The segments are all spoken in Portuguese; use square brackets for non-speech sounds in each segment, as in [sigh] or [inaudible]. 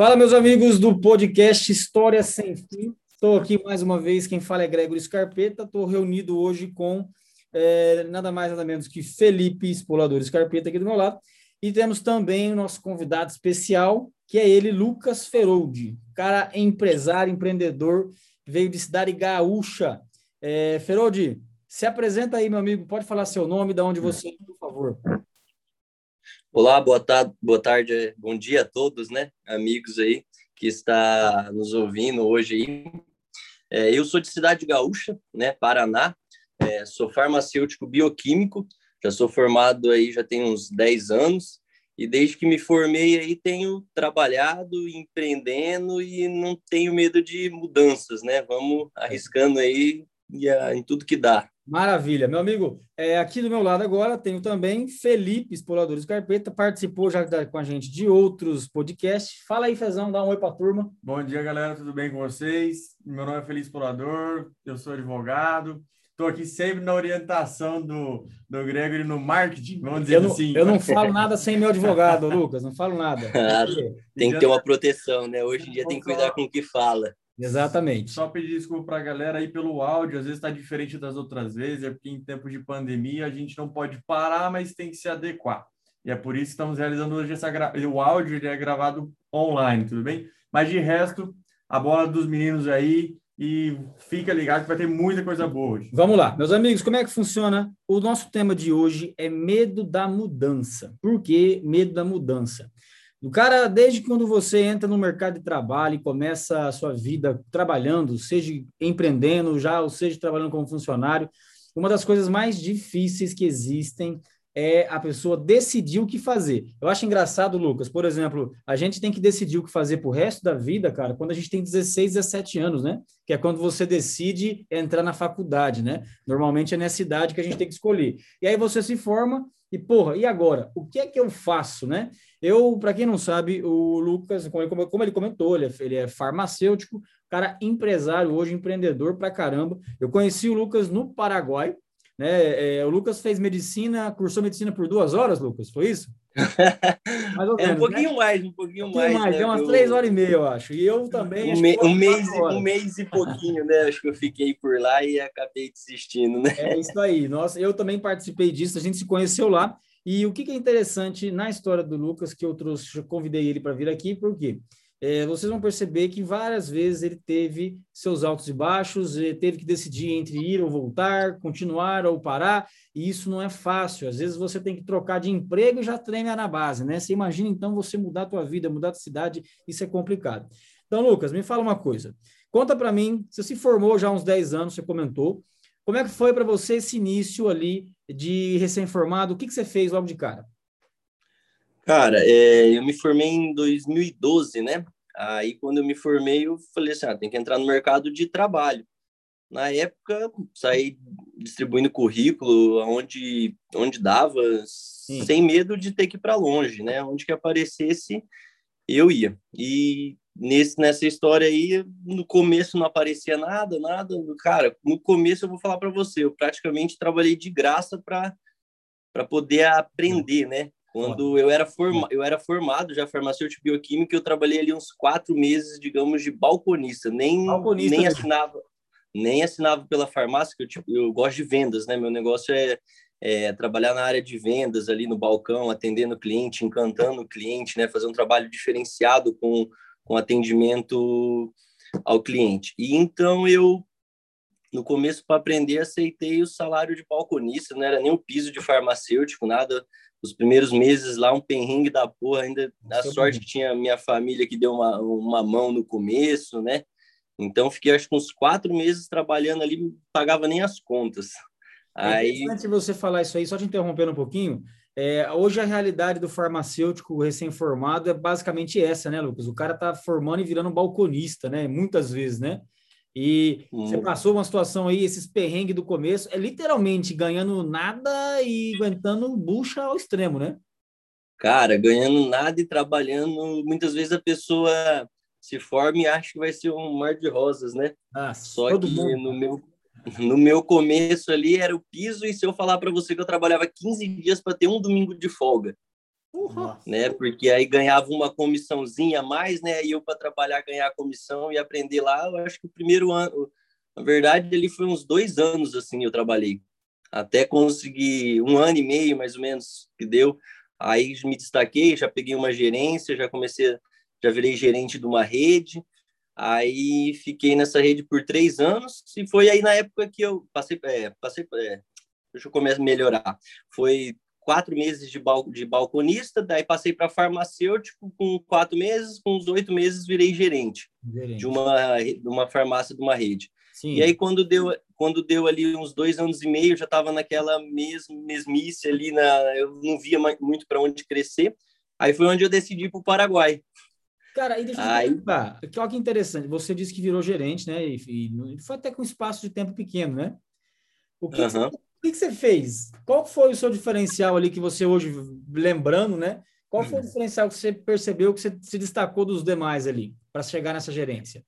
Fala, meus amigos do podcast História Sem Fim. Estou aqui mais uma vez, quem fala é Gregory Scarpeta. Estou reunido hoje com é, nada mais nada menos que Felipe Espolador Scarpeta aqui do meu lado. E temos também o nosso convidado especial, que é ele, Lucas Feroldi, cara empresário, empreendedor, veio de cidade gaúcha. É, Feroldi, se apresenta aí, meu amigo, pode falar seu nome, de onde você, por favor. Olá, boa tarde, boa tarde, bom dia a todos, né, amigos aí que está nos ouvindo hoje aí. É, eu sou de Cidade Gaúcha, né, Paraná, é, sou farmacêutico bioquímico, já sou formado aí já tem uns 10 anos, e desde que me formei aí tenho trabalhado, empreendendo e não tenho medo de mudanças, né, vamos arriscando aí em tudo que dá. Maravilha. Meu amigo, é, aqui do meu lado agora tenho também Felipe Exploradores Carpeta, participou já com a gente de outros podcasts. Fala aí, Fezão, dá um oi para a turma. Bom dia, galera, tudo bem com vocês? Meu nome é Felipe Explorador, eu sou advogado. Estou aqui sempre na orientação do, do Gregory no marketing, vamos dizer eu não, assim. Eu não falo nada sem meu advogado, Lucas, não falo nada. [laughs] Ah, tem que ter uma proteção, né? Hoje em dia tem que cuidar com o que fala. Exatamente. Só pedir desculpa para a galera aí pelo áudio, às vezes está diferente das outras vezes, é porque em tempos de pandemia a gente não pode parar, mas tem que se adequar. E é por isso que estamos realizando hoje essa gra... o áudio ele é gravado online, tudo bem? Mas de resto, a bola dos meninos aí e fica ligado que vai ter muita coisa boa hoje. Vamos lá, meus amigos, como é que funciona? O nosso tema de hoje é medo da mudança. Por que medo da mudança? O cara, desde quando você entra no mercado de trabalho e começa a sua vida trabalhando, seja empreendendo já, ou seja trabalhando como funcionário, uma das coisas mais difíceis que existem é a pessoa decidir o que fazer. Eu acho engraçado, Lucas, por exemplo, a gente tem que decidir o que fazer para o resto da vida, cara, quando a gente tem 16, 17 anos, né? Que é quando você decide entrar na faculdade, né? Normalmente é nessa idade que a gente tem que escolher. E aí você se forma e, porra, e agora? O que é que eu faço, né? Eu, para quem não sabe, o Lucas, como ele, comentou, ele é, ele é, farmacêutico, cara empresário hoje, empreendedor pra caramba. Eu conheci o Lucas no Paraguai, né? É, o Lucas fez medicina, cursou medicina por duas horas, Lucas, foi isso? Mais ou menos, é um pouquinho né? mais, um pouquinho, um pouquinho mais. mais né? Deu umas três horas e meia, eu acho. E eu também. Um, me, um mês, um mês e pouquinho, né? Acho que eu fiquei por lá e acabei desistindo, né? É isso aí. Nossa, eu também participei disso, a gente se conheceu lá. E o que, que é interessante na história do Lucas, que eu trouxe, eu convidei ele para vir aqui, porque é, vocês vão perceber que várias vezes ele teve seus altos e baixos, teve que decidir entre ir ou voltar, continuar ou parar, e isso não é fácil. Às vezes você tem que trocar de emprego e já treina na base, né? Você imagina então você mudar a tua vida, mudar de cidade, isso é complicado. Então, Lucas, me fala uma coisa. Conta para mim, você se formou já há uns 10 anos, você comentou. Como é que foi para você esse início ali de recém-formado? O que, que você fez logo de cara? Cara, é, eu me formei em 2012, né? Aí, quando eu me formei, eu falei assim, ah, tem que entrar no mercado de trabalho. Na época, saí distribuindo currículo onde, onde dava, Sim. sem medo de ter que ir para longe, né? Onde que aparecesse, eu ia. E nesse, nessa história aí, no começo não aparecia nada, nada. Cara, no começo eu vou falar para você, eu praticamente trabalhei de graça para poder aprender, né? Quando eu era, forma, eu era formado já farmacêutico bioquímico, eu trabalhei ali uns quatro meses, digamos, de balconista. Nem, balconista nem assinava nem assinava pela farmácia, que eu, tipo, eu gosto de vendas, né? Meu negócio é, é, trabalhar na área de vendas ali no balcão, atendendo o cliente, encantando o cliente, né? Fazer um trabalho diferenciado com com atendimento ao cliente. E então eu, no começo, para aprender, aceitei o salário de balconista, não era nem o piso de farmacêutico, nada. Os primeiros meses lá, um perrengue da porra, ainda a sorte que tinha minha família que deu uma, uma mão no começo, né? Então, fiquei acho que uns quatro meses trabalhando ali, não pagava nem as contas. É aí... interessante você falar isso aí, só te interrompendo um pouquinho. É, hoje a realidade do farmacêutico recém-formado é basicamente essa, né, Lucas? O cara tá formando e virando um balconista, né? Muitas vezes, né? E hum. você passou uma situação aí, esses perrengues do começo, é literalmente ganhando nada e aguentando bucha ao extremo, né? Cara, ganhando nada e trabalhando, muitas vezes a pessoa se forma e acha que vai ser um mar de rosas, né? Ah, Só que mundo. no meu no meu começo ali era o piso, e se eu falar para você que eu trabalhava 15 dias para ter um domingo de folga. Né? Porque aí ganhava uma comissãozinha a mais, né? E eu para trabalhar ganhar a comissão e aprender lá, eu acho que o primeiro ano, na verdade, ele foi uns dois anos assim eu trabalhei, até conseguir um ano e meio mais ou menos que deu. Aí me destaquei, já peguei uma gerência, já comecei, já virei gerente de uma rede. Aí fiquei nessa rede por três anos e foi aí na época que eu passei, é, passei, é, deixa eu começar a melhorar. Foi quatro meses de, bal, de balconista, daí passei para farmacêutico com quatro meses, com uns oito meses virei gerente, gerente, de uma de uma farmácia de uma rede. Sim. E aí quando deu quando deu ali uns dois anos e meio, já estava naquela mes, mesmice ali na, eu não via muito para onde crescer. Aí foi onde eu decidi para o Paraguai. Cara, e deixa eu Aí... perguntar, olha que interessante, você disse que virou gerente, né? E, e, foi até com um espaço de tempo pequeno, né? O que, uhum. que, você, que, que, você fez? Qual foi o seu diferencial ali que você hoje, lembrando, né? Qual foi o uhum. diferencial que você percebeu que você se destacou dos demais ali para chegar nessa gerência?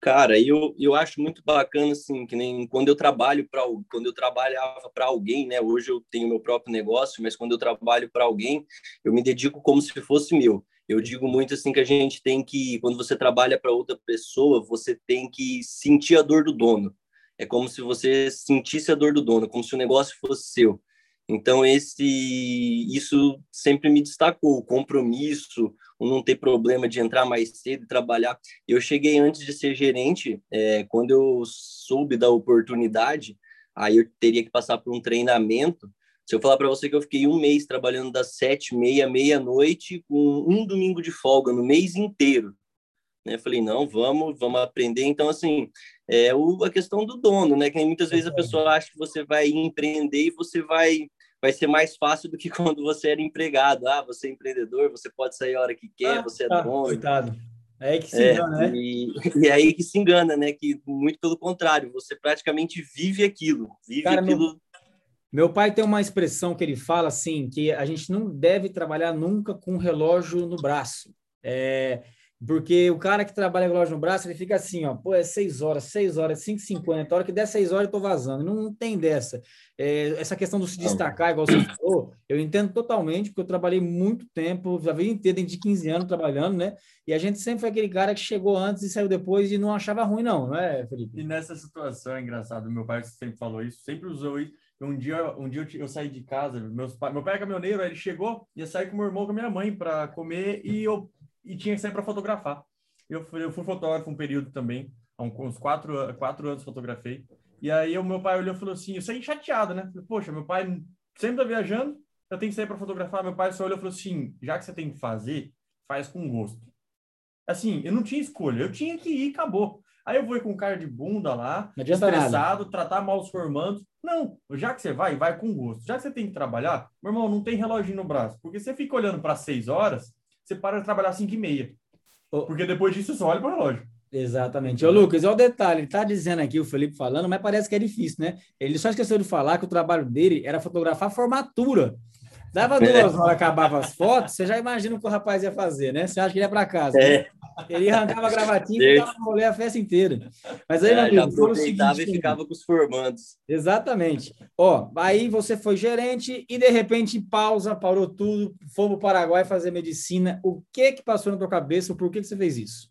Cara, eu, eu acho muito bacana, assim, que nem quando eu trabalho para quando eu trabalhava para alguém, né? Hoje eu tenho meu próprio negócio, mas quando eu trabalho para alguém, eu me dedico como se fosse meu. Eu digo muito assim que a gente tem que, quando você trabalha para outra pessoa, você tem que sentir a dor do dono. É como se você sentisse a dor do dono, como se o negócio fosse seu. Então esse isso sempre me destacou, o compromisso, o não ter problema de entrar mais cedo e trabalhar. Eu cheguei antes de ser gerente, é, quando eu soube da oportunidade, aí eu teria que passar por um treinamento se eu falar para você que eu fiquei um mês trabalhando das sete, meia, meia-noite, com um domingo de folga no mês inteiro, né? Falei, não, vamos, vamos aprender. Então, assim, é o, a questão do dono, né? Que muitas vezes a pessoa acha que você vai empreender e você vai vai ser mais fácil do que [laughs] quando você era empregado. Ah, você é empreendedor, você pode sair a hora que quer, ah, você é tá, dono. Coitado. É aí que se é, engana, né? E, [laughs] e, é aí que se engana, né? Que muito pelo contrário, você praticamente vive aquilo, vive Cara, aquilo meu meu pai tem uma expressão que ele fala assim, que a gente não deve trabalhar nunca com um relógio no braço. É, porque o cara que trabalha com relógio no braço, ele fica assim, ó, pô, é seis horas, seis horas, cinco cinquenta, a hora que der seis horas eu tô vazando. Não, não tem dessa. É, essa questão do se destacar, igual você falou, eu entendo totalmente, porque eu trabalhei muito tempo, a vida inteira, dentro de 15 anos trabalhando, né? E a gente sempre foi aquele cara que chegou antes e saiu depois e não achava ruim, não, não é, Felipe? E nessa situação, é engraçado, meu pai sempre falou isso, sempre usou isso, um dia, um dia eu, eu saí de casa, meus pai, meu pai é caminhoneiro, ele chegou, ia sair com meu irmão com a minha mãe para comer e eu e tinha que sair para fotografar. Eu fui, eu fui fotógrafo um período também, há uns quatro, quatro anos fotografei. E aí o meu pai olhou e falou assim, eu saí chateado, né? Falei, Poxa, meu pai sempre tá viajando, eu tenho que sair para fotografar. Meu pai só olhou e falou assim, já que você tem que fazer, faz com gosto. Assim, eu não tinha escolha, eu tinha que ir, acabou. Aí eu vou ir com cara de bunda lá, estressado, nada. tratar mal os formandos. Não, já que você vai, vai com gosto. Já que você tem que trabalhar, meu irmão, não tem relógio no braço. Porque você fica olhando para seis horas, você para de trabalhar cinco e meia. Porque depois disso você só olha para o relógio. Exatamente. Ô, Lucas, olha o detalhe, ele está dizendo aqui, o Felipe falando, mas parece que é difícil, né? Ele só esqueceu de falar que o trabalho dele era fotografar formatura. Dava [laughs] duas horas, acabava as fotos, você já imagina o que o rapaz ia fazer, né? Você acha que ele ia para casa. É. Né? Ele arrancava a gravatinha e ficava rolê a festa inteira. Mas aí, é, meu amigo, aproveitava seguinte, e ficava com os formandos. Exatamente. Ó, aí você foi gerente e de repente pausa, parou tudo, foi para o Paraguai fazer medicina. O que que passou na tua cabeça? Por que que você fez isso?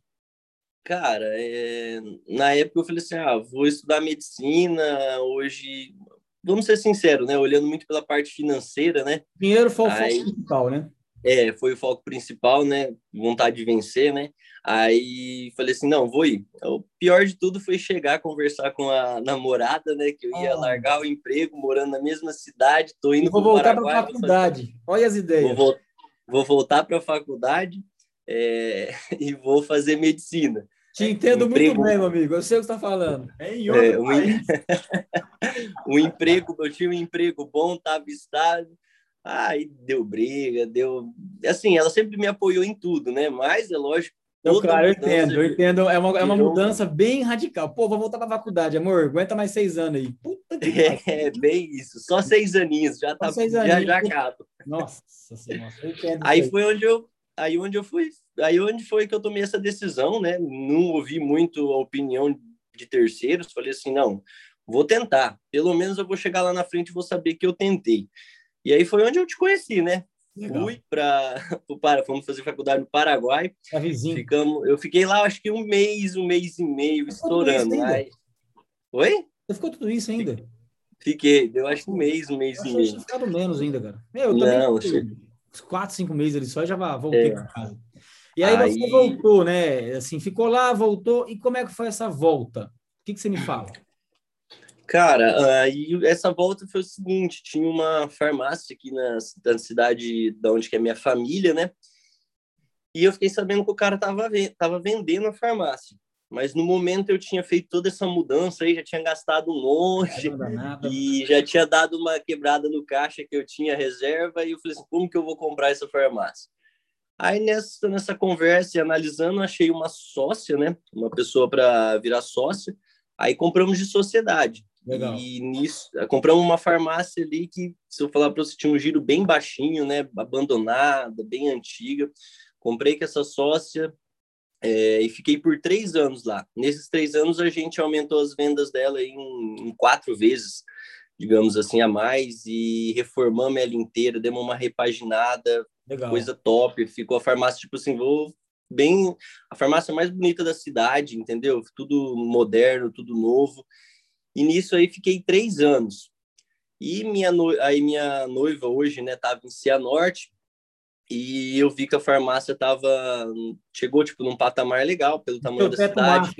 Cara, é... na época eu falei assim, ah, vou estudar medicina, hoje vamos ser sinceros, né? Olhando muito pela parte financeira, né? Dinheiro foi o foco principal, né? É, foi o foco principal, né? Vontade de vencer, né? Aí falei assim, não, vou ir. O pior de tudo foi chegar, conversar com a namorada, né? Que eu ia oh. largar o emprego, morando na mesma cidade, tô indo para voltar para a faculdade. Fazer... Olha as ideias. Vou, vou voltar para a faculdade é... [laughs] e vou fazer medicina. Te entendo muito bem, meu amigo. Eu sei o que você está falando. É em outro é, um... um emprego, eu tinha um emprego bom, estava estável. Aí deu briga, deu. Assim, ela sempre me apoiou em tudo, né? Mas é lógico. Eu, claro, eu entendo, eu entendo. É uma, é uma mudança bem radical. Pô, vou voltar para a faculdade, amor. Aguenta mais seis anos aí. Puta que [laughs] é, é, bem isso. Só seis aninhos, já tá, já, já acaba. Nossa senhora, Aí foi onde eu, aí onde eu fui aí onde foi que eu tomei essa decisão, né? Não ouvi muito a opinião de terceiros, falei assim, não, vou tentar. Pelo menos eu vou chegar lá na frente e vou saber que eu tentei. E aí foi onde eu te conheci, né? Legal. Fui para [laughs] para fomos fazer faculdade no Paraguai. É vizinho. Ficamos, eu fiquei lá acho que um mês, um mês e meio estourando. Aí... Oi? Você ficou tudo isso ainda? Fiquei, deu acho que um mês, um mês eu e meio. ficado menos ainda, cara. Eu também Não, quatro, cinco meses ali só e já voltei é. para casa. E aí, aí, você voltou, né? Assim, ficou lá, voltou. E como é que foi essa volta? O que, que você me fala? Cara, aí essa volta foi o seguinte: tinha uma farmácia aqui na, na cidade da onde que é minha família, né? E eu fiquei sabendo que o cara tava, tava vendendo a farmácia. Mas no momento eu tinha feito toda essa mudança aí, já tinha gastado um monte e já tinha dado uma quebrada no caixa que eu tinha reserva e eu falei assim, como que eu vou comprar essa farmácia? Aí nessa, nessa conversa e analisando, achei uma sócia, né? Uma pessoa para virar sócia. Aí compramos de sociedade. Legal. E nisso, compramos uma farmácia ali que, se eu falar para você, tinha um giro bem baixinho, né? Abandonada, bem antiga. Comprei com essa sócia é, e fiquei por três anos lá. Nesses três anos, a gente aumentou as vendas dela em, em quatro vezes, digamos assim, a mais. E reformamos ela inteira, demos uma repaginada, Legal. Coisa top. Ficou a farmácia, tipo assim, vou bem. A farmácia mais bonita da cidade, entendeu? Tudo moderno, tudo novo. E nisso aí fiquei três anos. E minha, no... aí minha noiva hoje, né, tava em Cianorte. E eu vi que a farmácia tava. Chegou, tipo, num patamar legal, pelo tamanho da cidade.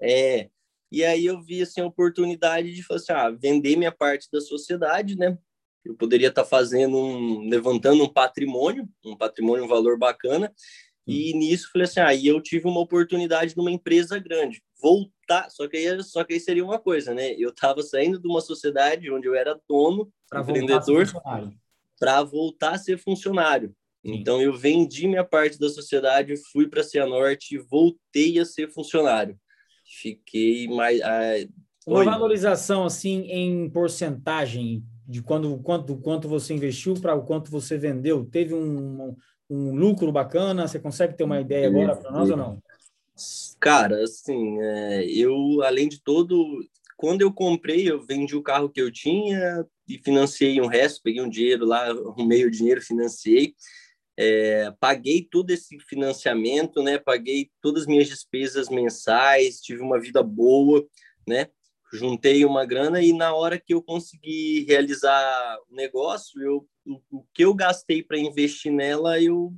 É. E aí eu vi, assim, a oportunidade de falar assim, ah, vender minha parte da sociedade, né? eu poderia estar fazendo um, levantando um patrimônio, um patrimônio, um valor bacana, e nisso falei assim, aí ah, eu tive uma oportunidade numa empresa grande, voltar, só que aí, só que aí seria uma coisa, né? Eu estava saindo de uma sociedade onde eu era dono, pra empreendedor, para voltar a ser funcionário. Sim. Então eu vendi minha parte da sociedade, fui para a Cianorte e voltei a ser funcionário. Fiquei mais ah, uma Oi. valorização assim em porcentagem de quando quanto quanto você investiu para o quanto você vendeu, teve um, um lucro bacana? Você consegue ter uma ideia agora para nós ou não? Cara, assim, é, eu além de todo, quando eu comprei, eu vendi o carro que eu tinha e financiei um resto, peguei um dinheiro lá, arrumei o dinheiro, financiei. É, paguei todo esse financiamento, né? Paguei todas as minhas despesas mensais, tive uma vida boa, né? juntei uma grana e na hora que eu consegui realizar o negócio, eu, o, o que eu gastei para investir nela, eu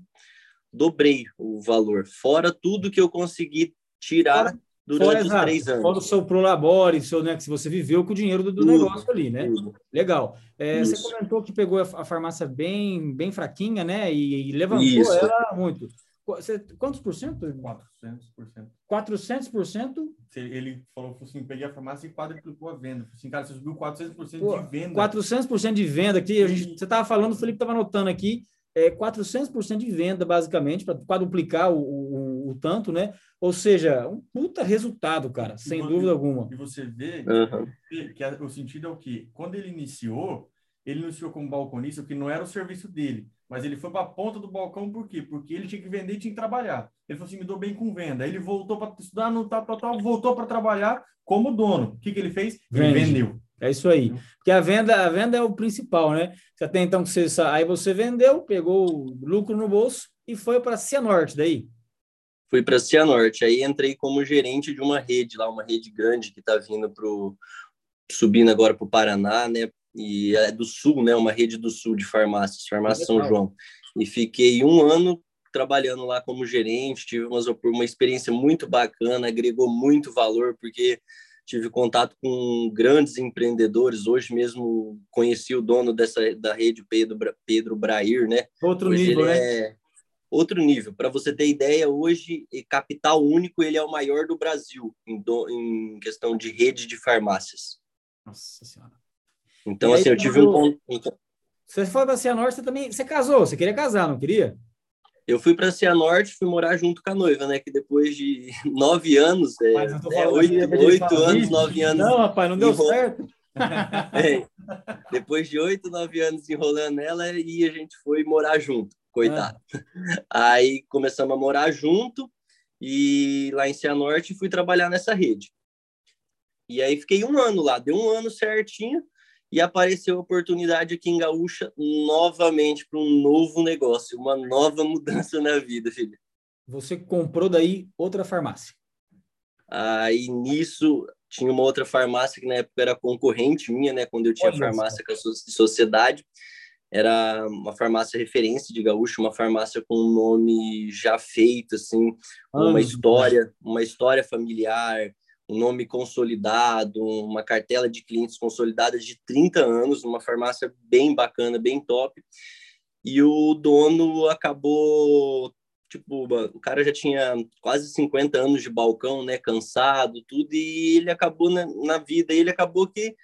dobrei o valor, fora tudo que eu consegui tirar fora, durante fora, os exato, três anos. Fora o seu prolabore, seu, né, que você viveu com o dinheiro do, do negócio ali, né? Tudo. Legal. É, você comentou que pegou a, a, farmácia bem, bem fraquinha, né? E, e levantou Isso. ela muito. Você, quantos por cento? 400%. 400%? Ele falou assim, peguei a farmácia e quadruplicou a venda. Assim, cara, você subiu 400% Pô, de venda. 400% de venda aqui, a gente, você estava falando, o Felipe estava anotando aqui, é 400% de venda, basicamente, para quadruplicar o, o, o, tanto, né? Ou seja, um puta resultado, cara, sem dúvida alguma. E você vê uhum. que, que, o sentido é o quê? Quando ele iniciou, ele iniciou como balconista, que não era o serviço dele. Mas ele foi para a ponta do balcão por quê? Porque ele tinha que vender e tinha que trabalhar. Ele falou assim: me dou bem com venda. Aí ele voltou para estudar no tal, tal, tal, voltou para trabalhar como dono. O que, que ele fez? Ele vendeu. É isso aí. Porque a venda, a venda é o principal, né? Você tem então que você aí você vendeu, pegou o lucro no bolso e foi para Cianorte daí. Fui para Cianorte. Aí entrei como gerente de uma rede lá, uma rede grande que está vindo pro subindo agora para o Paraná, né? e é do Sul, né? Uma rede do Sul de farmácias, Farmácia São João. E fiquei um ano trabalhando lá como gerente, tive uma, uma experiência muito bacana, agregou muito valor, porque tive contato com grandes empreendedores. Hoje mesmo conheci o dono dessa da rede Pedro Pedro Brair, né? Outro hoje nível, né? É outro nível. Para você ter ideia, hoje capital único ele é o maior do Brasil em, do, em questão de rede de farmácias. Nossa senhora. Então, assim, eu tive um. Você foi para Cianorte, você também. Você casou, você queria casar, não queria? Eu fui para Cianorte, fui morar junto com a noiva, né? Que depois de [laughs] nove anos, é, é oito, oito anos, nove anos. Não, rapaz, não deu enrol... certo. [laughs] é, depois de oito, nove anos enrolando ela, e a gente foi morar junto, coitado. Ah. [laughs] Aí começamos a morar junto, e lá em Cianorte fui trabalhar nessa rede. E aí fiquei um ano lá, deu um ano certinho. E apareceu a oportunidade aqui em Gaúcha novamente para um novo negócio, uma nova [laughs] mudança na vida, filho. Você comprou daí outra farmácia? Aí nisso tinha uma outra farmácia que na época era concorrente minha, né? Quando eu tinha Olha farmácia isso. com a sociedade, era uma farmácia referência de Gaúcho, uma farmácia com um nome já feito, assim, uma história, uma história familiar, um nome consolidado, uma cartela de clientes consolidada de 30 anos, uma farmácia bem bacana, bem top. E o dono acabou, tipo, o cara já tinha quase 50 anos de balcão, né, cansado, tudo, e ele acabou na, na vida, ele acabou que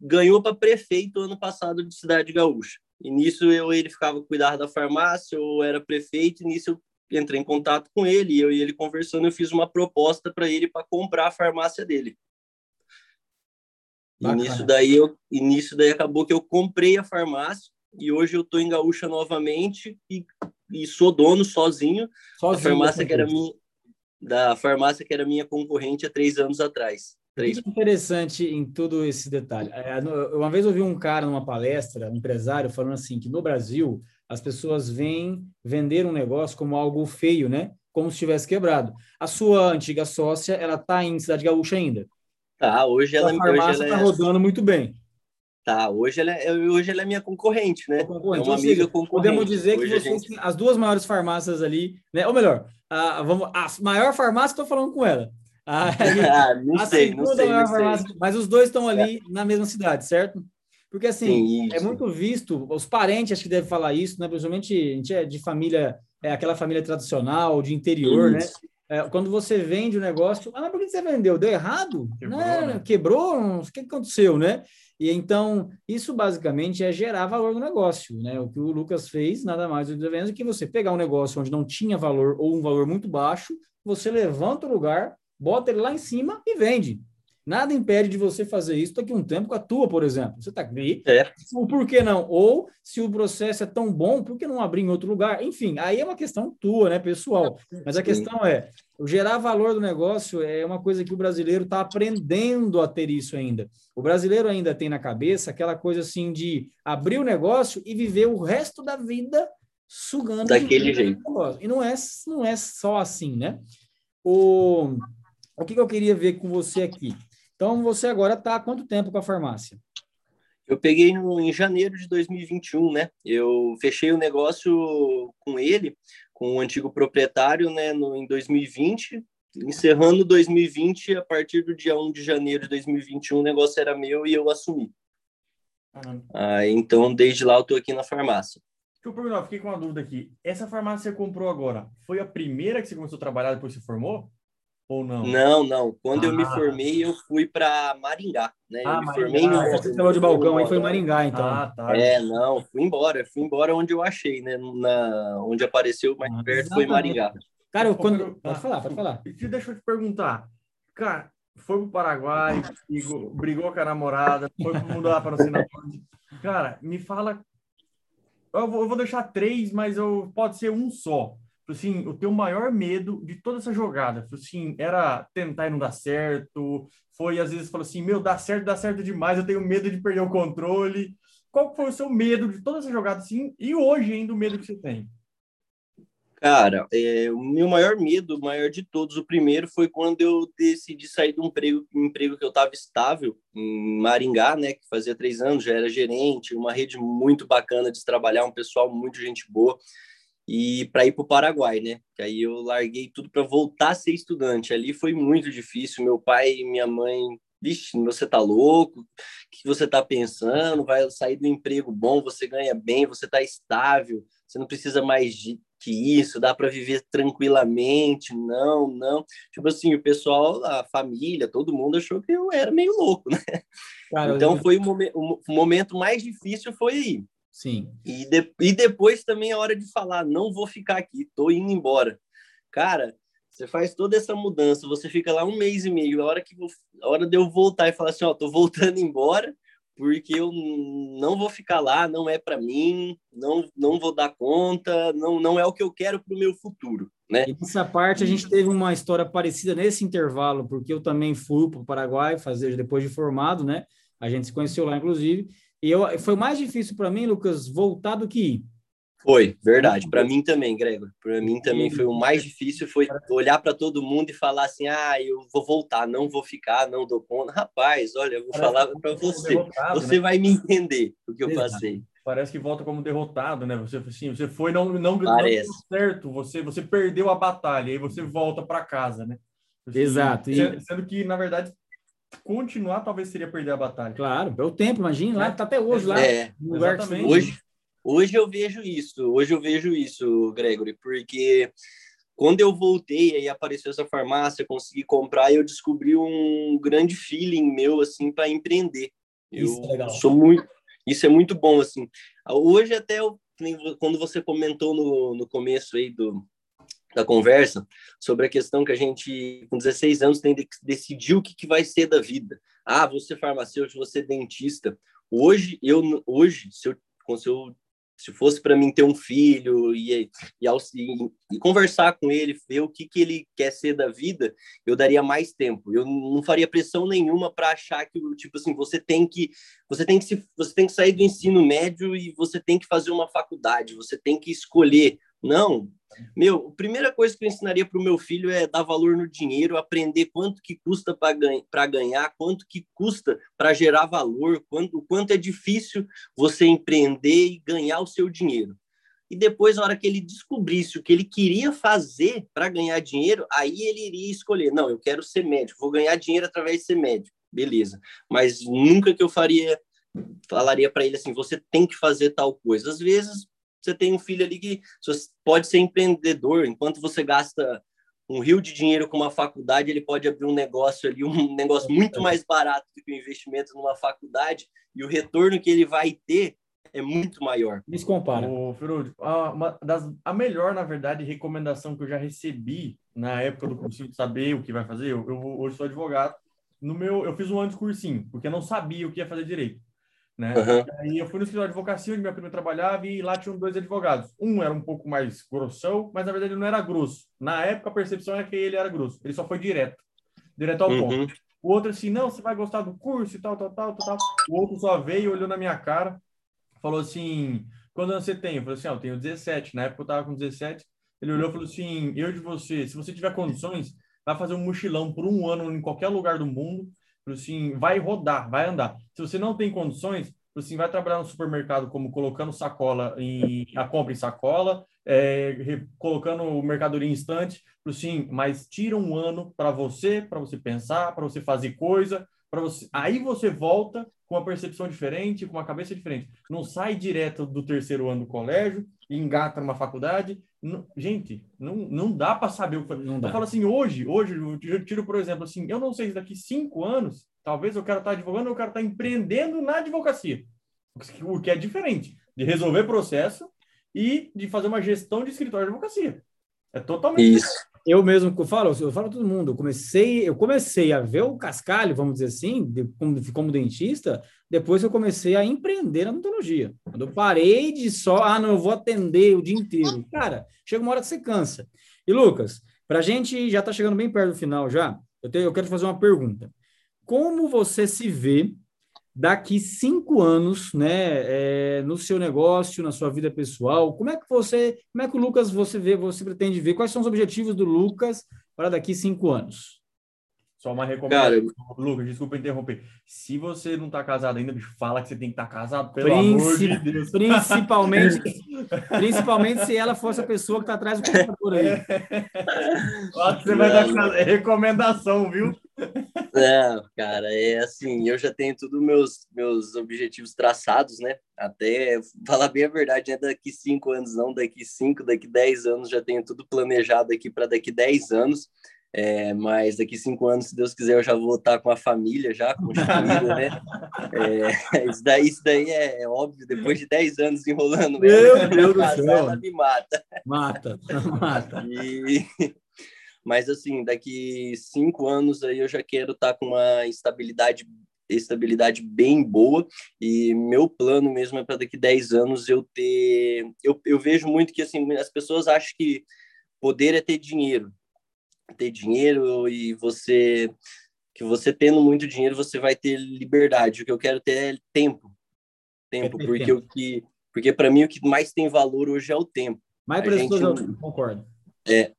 ganhou para prefeito ano passado de Cidade Gaúcha. E nisso eu ele ficava cuidar da farmácia, eu era prefeito, e nisso eu entrei em contato com ele, e eu e ele conversando, eu fiz uma proposta para ele para comprar a farmácia dele. E nisso daí eu e nisso daí acabou que eu comprei a farmácia e hoje eu estou em Gaúcha novamente e, e sou dono sozinho, sozinho da farmácia que era minha da farmácia que era minha concorrente há três anos atrás. Três. O que é interessante em todo esse detalhe? É, uma vez eu ouvi um cara numa palestra, um empresário, falando assim que no Brasil as pessoas veem vender um negócio como algo feio, né? Como se tivesse quebrado. A sua antiga sócia, ela está em Cidade Gaúcha ainda? Tá, hoje ela, a farmácia está é... rodando muito bem. Tá, hoje ela, é, hoje ela é minha concorrente, né? Concorrente. É uma amiga concorrente. Podemos dizer hoje que vocês gente... as duas maiores farmácias ali, né? Ou melhor, a, vamos, a maior farmácia, estou falando com ela. A, [laughs] ah, não a sei, não sei, não farmácia, sei. Mas os dois estão ali é. na mesma cidade, certo? Porque, assim, é muito visto, os parentes acho que devem falar isso, né? Principalmente a gente é de família, é aquela família tradicional, de interior, né? isso. né? É, quando você vende o negócio, ah, mas por que você vendeu? Deu errado? Quebrou, né? né? Quebrou? O que aconteceu, né? E então, isso basicamente é gerar valor no negócio, né? O que o Lucas fez, nada mais do que você pegar um negócio onde não tinha valor ou um valor muito baixo, você levanta o lugar, bota ele lá em cima e vende. Nada impede de você fazer isso daqui a um tempo com a tua, por exemplo. Você está aqui, é. por que não? Ou, se o processo é tão bom, por que não abrir em outro lugar? Enfim, aí é uma questão tua, né, pessoal? Mas a questão é, o gerar valor do negócio é uma coisa que o brasileiro está aprendendo a ter isso ainda. O brasileiro ainda tem na cabeça aquela coisa assim de abrir o negócio e viver o resto da vida sugando daquele jeito. E não é, não é só assim, né? O, o que, que eu queria ver com você aqui? Então, você agora está há quanto tempo com a farmácia? Eu peguei no, em janeiro de 2021, né? Eu fechei o negócio com ele, com o antigo proprietário, né, no, em 2020. Encerrando 2020, a partir do dia 1 de janeiro de 2021, o negócio era meu e eu assumi. Ah, então, desde lá, eu estou aqui na farmácia. Deixa eu perguntar, fiquei com uma dúvida aqui. Essa farmácia que você comprou agora, foi a primeira que você começou a trabalhar depois que você formou? Ou não? Não, não. Quando ah. eu me ah. formei, eu fui para Maringá, né? Ah, eu me Maringá. formei em ah, Você falou de balcão, aí foi Maringá, então. Ah, tá. É, não, fui embora. Fui embora onde eu achei, né? Na, onde apareceu mais ah, perto foi Maringá. Cara, eu, quando... Pode falar, pode falar. Deixa eu te perguntar. Cara, foi pro Paraguai, brigou, brigou com a namorada, foi mudar para o Senado. Cara, me fala... Eu vou, eu vou deixar três, mas eu, pode ser um só assim, o teu maior medo de toda essa jogada, assim, era tentar e não dar certo, foi às vezes falou assim, meu, dá certo, dá certo demais, eu tenho medo de perder o controle. Qual foi o seu medo de toda essa jogada assim e hoje ainda o medo que você tem? Cara, é, o meu maior medo, o maior de todos, o primeiro foi quando eu decidi sair de um emprego, um emprego que eu estava estável em Maringá, né, que fazia três anos, já era gerente, uma rede muito bacana de trabalhar, um pessoal muito gente boa e para ir para o Paraguai, né? Que aí eu larguei tudo para voltar a ser estudante. Ali foi muito difícil. Meu pai e minha mãe, vixe, você tá louco? O que você tá pensando? Vai sair do emprego bom, você ganha bem, você tá estável, você não precisa mais de que isso, dá para viver tranquilamente. Não, não. Tipo assim, o pessoal, a família, todo mundo achou que eu era meio louco, né? Cara, então foi o, momen o momento mais difícil foi aí. Sim. E, de, e depois também é hora de falar, não vou ficar aqui, tô indo embora. Cara, você faz toda essa mudança, você fica lá um mês e meio, a hora que a hora de eu voltar e falar assim, ó, tô voltando [laughs] embora, porque eu não vou ficar lá, não é para mim, não não vou dar conta, não não é o que eu quero para o meu futuro, né? E nessa parte a gente teve uma história parecida nesse intervalo, porque eu também fui para o Paraguai fazer depois de formado, né? A gente se conheceu lá inclusive eu, foi mais difícil para mim, Lucas, voltar do que ir. Foi, verdade. Para mim também, Gregor. Para mim também foi o mais difícil, foi olhar para todo mundo e falar assim: "Ah, eu vou voltar, não vou ficar, não dou conta". Rapaz, olha, eu vou Parece falar para você. Você né? vai me entender o que eu Exato. passei. Parece que volta como derrotado, né? Você assim, você foi não não, não deu certo, você você perdeu a batalha, aí você volta para casa, né? Assim, Exato. E... Sendo que na verdade continuar talvez seria perder a batalha. Claro, é o tempo, imagina, lá tá até hoje lá. É, exatamente. Hoje Hoje eu vejo isso, hoje eu vejo isso, Gregory, porque quando eu voltei aí apareceu essa farmácia, consegui comprar e eu descobri um grande feeling meu assim para empreender. Eu isso é legal. sou muito, isso é muito bom assim. Hoje até eu, quando você comentou no, no começo aí do da conversa sobre a questão que a gente com 16 anos tem de decidir o que, que vai ser da vida. Ah, você farmacêutico, você dentista. Hoje eu hoje se eu se eu se fosse para mim ter um filho e, e, e, e, conversar com ele, ver o que, que ele quer ser da vida, eu daria mais tempo. Eu não faria pressão nenhuma para achar que tipo assim você tem que você tem que se, você tem que sair do ensino médio e você tem que fazer uma faculdade, você tem que escolher não, meu, a primeira coisa que eu ensinaria para o meu filho é dar valor no dinheiro, aprender quanto que custa para ganha, ganhar, quanto que custa para gerar valor, quanto, quanto é difícil você empreender e ganhar o seu dinheiro. E depois, na hora que ele descobrisse o que ele queria fazer para ganhar dinheiro, aí ele iria escolher: não, eu quero ser médico, vou ganhar dinheiro através de ser médico. Beleza. Mas nunca que eu faria, falaria para ele assim: você tem que fazer tal coisa. Às vezes, você tem um filho ali que pode ser empreendedor, enquanto você gasta um rio de dinheiro com uma faculdade, ele pode abrir um negócio ali, um negócio muito mais barato do que o investimento numa faculdade, e o retorno que ele vai ter é muito maior. Me compara. Ô, Ferud, a, uma das, a melhor, na verdade, recomendação que eu já recebi na época do cursinho de saber o que vai fazer, eu, eu hoje sou advogado, no meu, eu fiz um ano de cursinho, porque eu não sabia o que ia fazer direito. Né? Uhum. Aí eu fui no escritório de advocacia onde minha prima trabalhava e lá tinham dois advogados. Um era um pouco mais grossão, mas na verdade ele não era grosso. Na época a percepção é que ele era grosso. Ele só foi direto, direto ao uhum. ponto. O outro assim, não, você vai gostar do curso e tal, tal, tal, tal. O outro só veio, olhou na minha cara, falou assim, quando você tem? Eu falei assim, ah, eu tenho 17. Na época eu tava com 17. Ele olhou e falou assim, eu de você, se você tiver condições, vai fazer um mochilão por um ano em qualquer lugar do mundo assim, vai rodar, vai andar. Se você não tem condições, assim, vai trabalhar no supermercado como colocando sacola em a compra em sacola, é, re, colocando o mercadoria em instante, assim, mas tira um ano para você, para você pensar, para você fazer coisa, para você. Aí você volta com uma percepção diferente, com uma cabeça diferente. Não sai direto do terceiro ano do colégio engata numa faculdade. Não, gente, não, não dá para saber o que não dá. Eu falo assim, hoje, hoje, eu tiro, por exemplo, assim, eu não sei se daqui cinco anos, talvez eu quero estar advogando, eu quero estar empreendendo na advocacia. O que é diferente de resolver processo e de fazer uma gestão de escritório de advocacia. É totalmente Isso. Diferente. Eu mesmo eu falo, eu falo todo mundo, eu comecei, eu comecei a ver o cascalho, vamos dizer assim, de, como, como dentista, depois eu comecei a empreender na odontologia. Quando eu parei de só, ah, não, eu vou atender o dia inteiro. Cara, chega uma hora que você cansa. E Lucas, para a gente já está chegando bem perto do final já, eu, tenho, eu quero te fazer uma pergunta. Como você se vê daqui cinco anos, né, é, no seu negócio, na sua vida pessoal, como é que você, como é que o Lucas você vê, você pretende ver? Quais são os objetivos do Lucas para daqui cinco anos? Só uma recomendação, Cara, Lucas, desculpa interromper. Se você não está casado ainda, bicho, fala que você tem que estar tá casado, pelo amor de Deus. Principalmente, [laughs] principalmente se ela fosse a pessoa que está atrás do computador aí. você vai dar recomendação, viu? É, cara, é assim, eu já tenho todos meus meus objetivos traçados, né? Até falar bem a verdade, é daqui cinco anos, não daqui cinco, daqui dez anos já tenho tudo planejado aqui para daqui dez anos. É, mas daqui cinco anos, se Deus quiser, eu já vou estar com a família já constituída, né? É, [laughs] isso daí, isso daí é, é, óbvio, depois de dez anos enrolando, Meu [laughs] Deus do céu. ela me mata. Mata, [laughs] mata. E, mas assim, daqui cinco anos aí eu já quero estar com uma estabilidade estabilidade bem boa e meu plano mesmo é para daqui dez anos eu ter eu, eu vejo muito que assim as pessoas acham que poder é ter dinheiro ter dinheiro e você que você tendo muito dinheiro você vai ter liberdade. O que eu quero ter é tempo. tempo, porque o que porque para mim o que mais tem valor hoje é o tempo. Mais gente, é o tempo, concordo. É,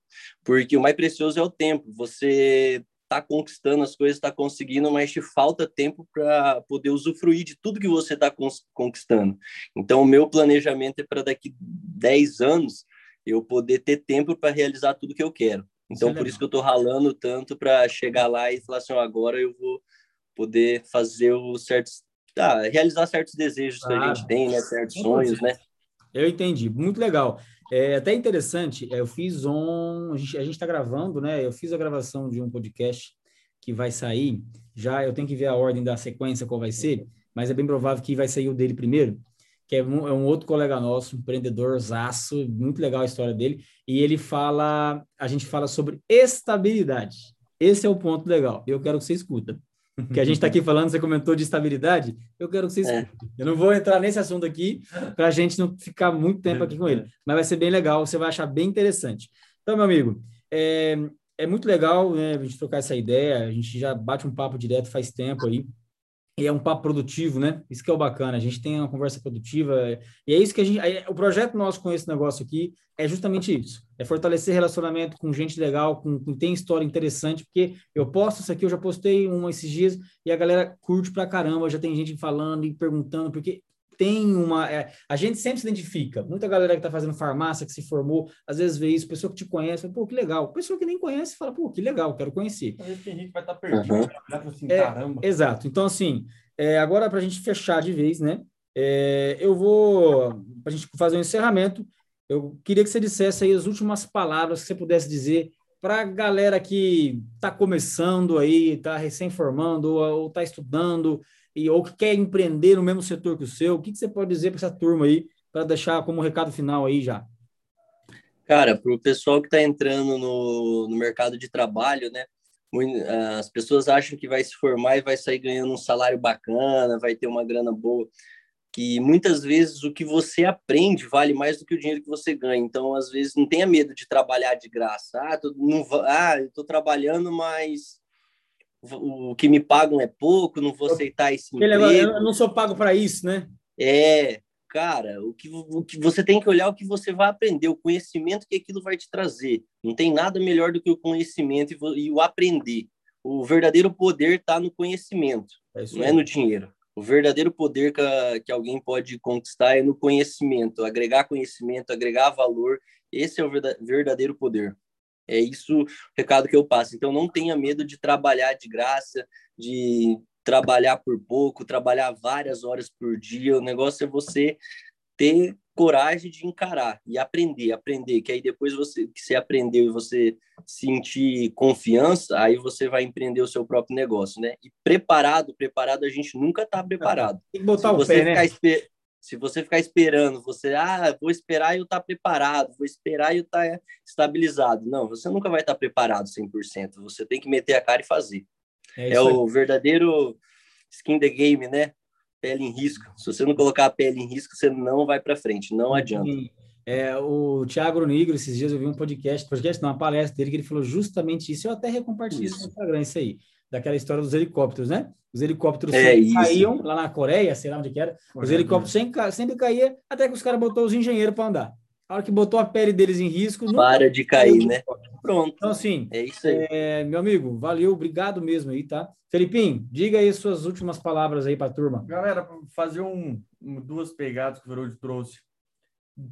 porque o mais precioso é o tempo. Você está conquistando as coisas, está conseguindo, mas te falta tempo para poder usufruir de tudo que você está conquistando. Então, o meu planejamento é para daqui 10 anos eu poder ter tempo para realizar tudo que eu quero. Então, isso é por isso que eu estou ralando tanto para chegar lá e falar assim: agora eu vou poder fazer os certos. Ah, realizar certos desejos que a gente tem, né? Certos sonhos, né? Eu entendi, muito legal. É até interessante, é, eu fiz um. A gente está gravando, né? Eu fiz a gravação de um podcast que vai sair. Já eu tenho que ver a ordem da sequência, qual vai ser, mas é bem provável que vai sair o dele primeiro, que é um, é um outro colega nosso, empreendedor zaço, muito legal a história dele. E ele fala, a gente fala sobre estabilidade. Esse é o ponto legal. Eu quero que você escuta que a gente está aqui [laughs] falando, você comentou de estabilidade, eu quero que vocês. É. Eu não vou entrar nesse assunto aqui para a gente não ficar muito tempo aqui com ele, mas vai ser bem legal, você vai achar bem interessante. Então, meu amigo, é, é muito legal né, a gente trocar essa ideia, a gente já bate um papo direto faz tempo aí, e é um papo produtivo, né? Isso que é o bacana, a gente tem uma conversa produtiva, e é isso que a gente. O projeto nosso com esse negócio aqui é justamente isso: é fortalecer relacionamento com gente legal, com quem tem história interessante, porque eu posto isso aqui, eu já postei um esses dias, e a galera curte pra caramba, já tem gente falando e perguntando, porque tem uma. É, a gente sempre se identifica. Muita galera que está fazendo farmácia, que se formou, às vezes vê isso, pessoa que te conhece, pô, que legal. Pessoa que nem conhece fala, pô, que legal, quero conhecer. Às vezes tem gente que vai estar tá perdido, uhum. assim, é, caramba. Exato. Então, assim, é, agora para a gente fechar de vez, né? É, eu vou, para a gente fazer um encerramento, eu queria que você dissesse aí as últimas palavras que você pudesse dizer para a galera que está começando aí, está recém-formando ou está estudando, e, ou que quer empreender no mesmo setor que o seu, o que, que você pode dizer para essa turma aí, para deixar como recado final aí já? Cara, para o pessoal que está entrando no, no mercado de trabalho, né? As pessoas acham que vai se formar e vai sair ganhando um salário bacana, vai ter uma grana boa. Que muitas vezes o que você aprende vale mais do que o dinheiro que você ganha. Então, às vezes, não tenha medo de trabalhar de graça. Ah, tô, não, ah eu estou trabalhando, mas o que me pagam é pouco, não vou aceitar esse emprego. Eu não sou pago para isso, né? É, cara, o que, o que você tem que olhar o que você vai aprender, o conhecimento que aquilo vai te trazer. Não tem nada melhor do que o conhecimento e, e o aprender. O verdadeiro poder está no conhecimento, é não é no dinheiro. O verdadeiro poder que, a, que alguém pode conquistar é no conhecimento, agregar conhecimento, agregar valor. Esse é o verdadeiro poder. É isso o recado que eu passo. Então, não tenha medo de trabalhar de graça, de trabalhar por pouco, trabalhar várias horas por dia. O negócio é você ter coragem de encarar e aprender, aprender, que aí depois você que você aprendeu e você sentir confiança, aí você vai empreender o seu próprio negócio, né? E preparado, preparado a gente nunca está preparado. Tem que botar Se o pé, né? Se você ficar esperando, você, ah, vou esperar eu estar tá preparado, vou esperar eu estar tá estabilizado. Não, você nunca vai estar tá preparado 100%. Você tem que meter a cara e fazer. É, é o verdadeiro skin the game, né? Pele em risco. Se você não colocar a pele em risco, você não vai para frente, não adianta. É, o Thiago Nigro, esses dias eu vi um podcast, podcast, não, uma palestra dele, que ele falou justamente isso. Eu até recompartilhei isso. no Instagram, isso aí daquela história dos helicópteros, né? Os helicópteros é caíam lá na Coreia, sei lá onde que era. Os helicópteros sempre, sempre caíam, até que os caras botou os engenheiros para andar. A hora que botou a pele deles em risco. Para de cair, né? Pronto. Então, assim, é isso aí. É, meu amigo, valeu, obrigado mesmo aí, tá? Felipinho, diga aí suas últimas palavras aí para a turma. Galera, fazer um, duas pegadas que o Verode trouxe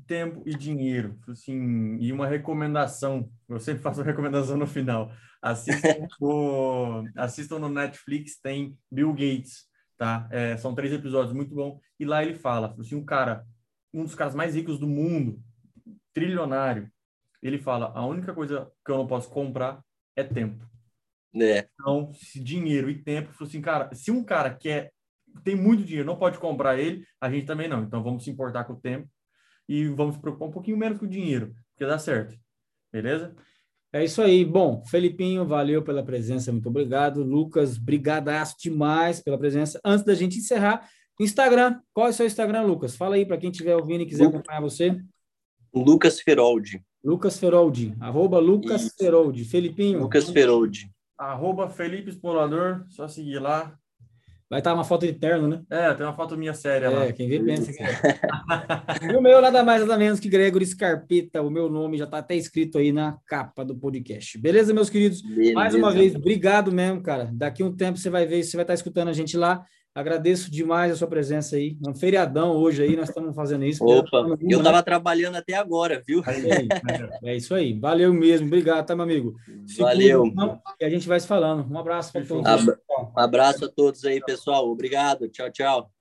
tempo e dinheiro, assim, e uma recomendação. Eu sempre faço uma recomendação no final. Assistam, [laughs] o, assistam no Netflix, tem Bill Gates, tá? É, são três episódios, muito bom. E lá ele fala, assim, um cara, um dos caras mais ricos do mundo, trilionário, ele fala, a única coisa que eu não posso comprar é tempo. É. Então, dinheiro e tempo, assim, cara, se um cara quer tem muito dinheiro, não pode comprar ele, a gente também não. Então vamos se importar com o tempo e vamos se preocupar um pouquinho menos com o dinheiro, porque dá certo. Beleza? É isso aí. Bom, Felipinho, valeu pela presença, muito obrigado. Lucas, brigadaço demais pela presença. Antes da gente encerrar, Instagram. Qual é o seu Instagram, Lucas? Fala aí para quem estiver ouvindo e quiser Lu... acompanhar você. Lucas Feroldi. Lucas Feroldi. Arroba Lucas isso. Feroldi. Felipinho. Lucas Feroldi. Arroba Felipe Explorador. Só seguir lá. Vai estar uma foto de terno, né? É, tem uma foto minha séria é, lá. quem vê pensa que é. [laughs] e o meu nada mais nada menos que Gregory Scarpeta, o meu nome já está até escrito aí na capa do podcast. Beleza, meus queridos? Beleza. Mais uma vez, obrigado mesmo, cara. Daqui um tempo você vai ver, você vai estar escutando a gente lá. Agradeço demais a sua presença aí. É um feriadão hoje aí, nós estamos fazendo isso. Opa, eu estava né? trabalhando até agora, viu? É, é, isso aí. Valeu mesmo. Obrigado, tá, meu amigo? Se Valeu. Cuida, então, e a gente vai se falando. Um abraço para todos. Um abraço a todos aí, pessoal. Obrigado. Tchau, tchau.